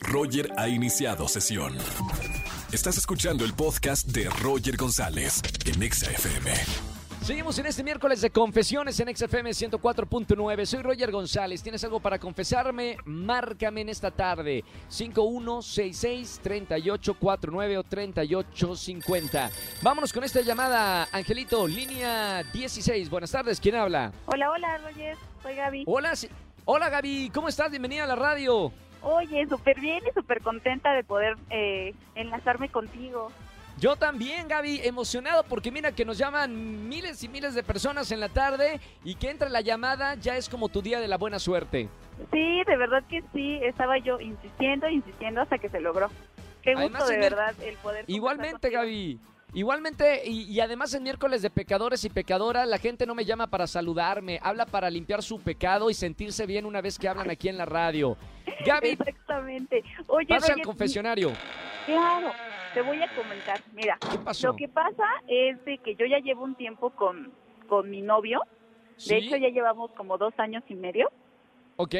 Roger ha iniciado sesión. Estás escuchando el podcast de Roger González en Exa FM. Seguimos en este miércoles de confesiones en XFM 104.9. Soy Roger González. ¿Tienes algo para confesarme? Márcame en esta tarde. 5166-3849 o 3850. Vámonos con esta llamada. Angelito, línea 16. Buenas tardes. ¿Quién habla? Hola, hola, Roger. Soy Gaby. Hola, hola Gaby. ¿Cómo estás? Bienvenida a la radio. Oye, súper bien y súper contenta de poder eh, enlazarme contigo. Yo también, Gaby, emocionado porque mira que nos llaman miles y miles de personas en la tarde y que entra la llamada ya es como tu día de la buena suerte. Sí, de verdad que sí. Estaba yo insistiendo, insistiendo hasta que se logró. Qué gusto Además, de verdad el poder. Igualmente, Gaby. Igualmente, y, y además en miércoles de pecadores y pecadoras, la gente no me llama para saludarme, habla para limpiar su pecado y sentirse bien una vez que hablan aquí en la radio. Gaby, Exactamente. Oye, pasa al confesionario. Claro, te voy a comentar. Mira, ¿Qué pasó? lo que pasa es de que yo ya llevo un tiempo con, con mi novio. ¿Sí? De hecho, ya llevamos como dos años y medio. ¿Ok?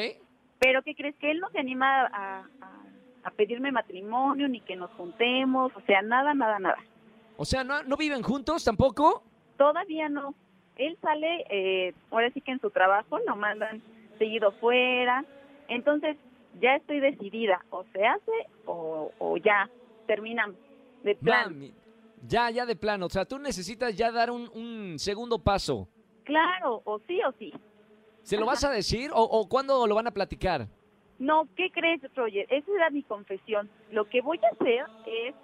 Pero ¿qué crees? Que él no se anima a, a- a pedirme matrimonio ni que nos juntemos. O sea, nada, nada, nada. O sea, ¿no, ¿no viven juntos tampoco? Todavía no. Él sale, eh, ahora sí que en su trabajo lo mandan seguido fuera. Entonces, ya estoy decidida. O se hace o, o ya terminamos. De plan. Mami, ya, ya de plano. O sea, tú necesitas ya dar un, un segundo paso. Claro, o sí o sí. ¿Se lo vas a decir o, o cuándo lo van a platicar? No, ¿qué crees, Roger? Esa era mi confesión. Lo que voy a hacer es,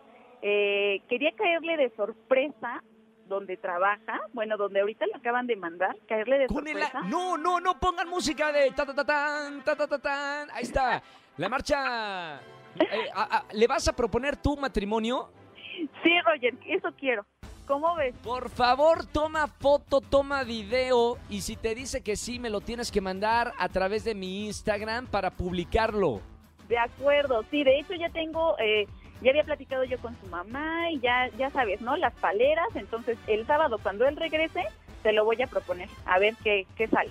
eh, quería caerle de sorpresa donde trabaja, bueno, donde ahorita le acaban de mandar, caerle de sorpresa. No, no, no pongan música de ta ta ta tan, ta ta ta tan. Ahí está. La marcha. Eh, a- a- ¿Le vas a proponer tu matrimonio? Sí, Roger, eso quiero. ¿Cómo ves? Por favor, toma foto, toma video y si te dice que sí, me lo tienes que mandar a través de mi Instagram para publicarlo. De acuerdo, sí, de hecho ya tengo, eh, ya había platicado yo con su mamá y ya, ya sabes, ¿no? Las paleras, entonces el sábado cuando él regrese, te lo voy a proponer, a ver qué, qué sale.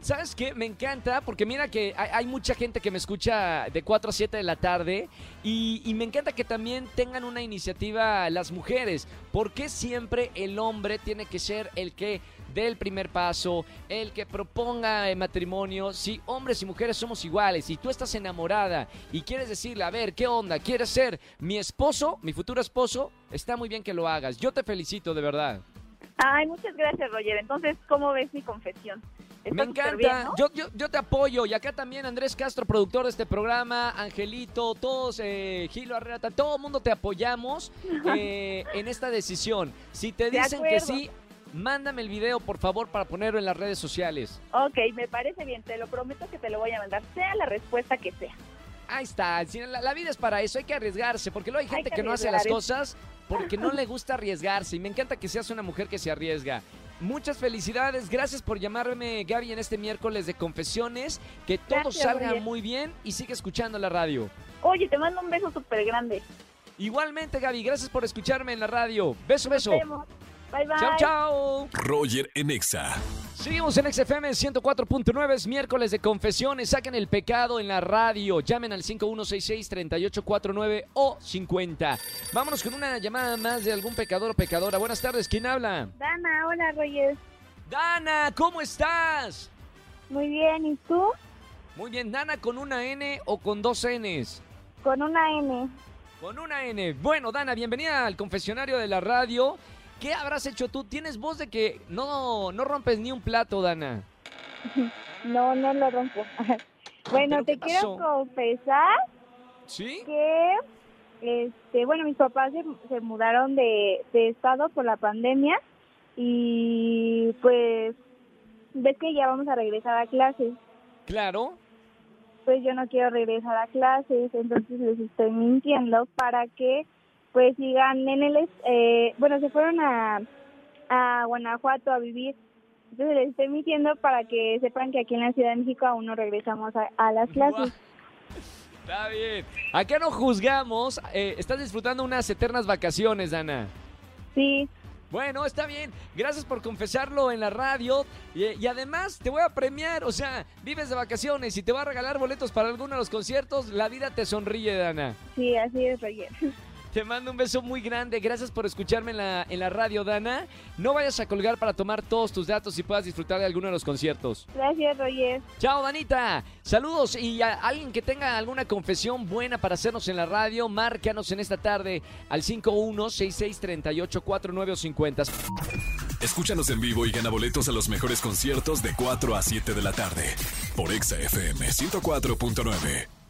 ¿Sabes qué? Me encanta porque mira que hay, mucha gente que me escucha de 4 a 7 de la tarde y, y me encanta que también tengan una iniciativa las mujeres. ¿Por qué siempre el hombre tiene que ser el que dé el primer paso, el que proponga el matrimonio? Si hombres y mujeres somos iguales y tú estás enamorada y quieres decirle, a ver, ¿qué onda? ¿Quieres ser mi esposo, mi futuro esposo? Está muy bien que lo hagas. Yo te felicito, de verdad. Ay, muchas gracias, Roger. Entonces, ¿cómo ves mi confesión? Me Está encanta, bien, ¿no? yo, yo, yo te apoyo y acá también Andrés Castro, productor de este programa, Angelito, todos, eh, Gilo Arreta, todo el mundo te apoyamos eh, en esta decisión. Si te dicen que sí, mándame el video por favor para ponerlo en las redes sociales. Ok, me parece bien, te lo prometo que te lo voy a mandar, sea la respuesta que sea. Ahí está, si la, la vida es para eso, hay que arriesgarse, porque luego hay gente que que, no hace las arriesgar, cosas porque no le gusta arriesgarse y me encanta que seas una mujer que se arriesga. Muchas felicidades, gracias por llamarme Gaby en este miércoles de confesiones, que todo Gracias, salga muy bien y sigue escuchando la radio. Oye, te mando un beso súper grande. Igualmente Gaby, gracias por escucharme en la radio. Beso, beso. Nos vemos. Bye, bye. Chao, chao. Roger en Exa. Seguimos en XFM 104.9, es miércoles de confesiones. Saquen el pecado en la radio. Llamen al 5166-3849 o 50. Vámonos con una llamada más de algún pecador o pecadora. Buenas tardes, ¿quién habla? Dana, hola, Roger. Dana, ¿cómo estás? Muy bien, ¿y tú? Muy bien, Dana, ¿con una N o con dos Ns? Con una N. Con una N. Bueno, Dana, bienvenida al confesionario de la radio. ¿Qué habrás hecho tú? Tienes voz de que no, no rompes ni un plato, Dana. No, no lo rompo. bueno, ¿Pero qué te quiero confesar ¿Sí? que, este, bueno, mis papás se, se mudaron de, de estado por la pandemia y pues ves que ya vamos a regresar a clases. Claro. Pues yo no quiero regresar a clases, entonces les estoy mintiendo para que pues sigan en el, eh, bueno, se fueron a, a Guanajuato a vivir. Entonces les estoy mintiendo para que sepan que aquí en la Ciudad de México aún no regresamos a, a las clases. Está bien. Acá no juzgamos. eh, estás disfrutando unas eternas vacaciones, Dana. Sí, Bueno, está bien. Gracias por confesarlo en la radio. Y, y además te voy a premiar. O sea, vives de vacaciones y te voy a regalar boletos para alguno de los conciertos. La vida te sonríe, Dana. Sí, así es, Roger. Te mando un beso muy grande. Gracias por escucharme en la, en la radio, Dana. No vayas a colgar para tomar todos tus datos y puedas disfrutar de alguno de los conciertos. Gracias, Roger. Chao, Danita. Saludos y a alguien que tenga alguna confesión buena para hacernos en la radio, márcanos en esta tarde al 5166384950. Escúchanos en vivo y gana boletos a los mejores conciertos de 4 a 7 de la tarde por Exa FM 104.9.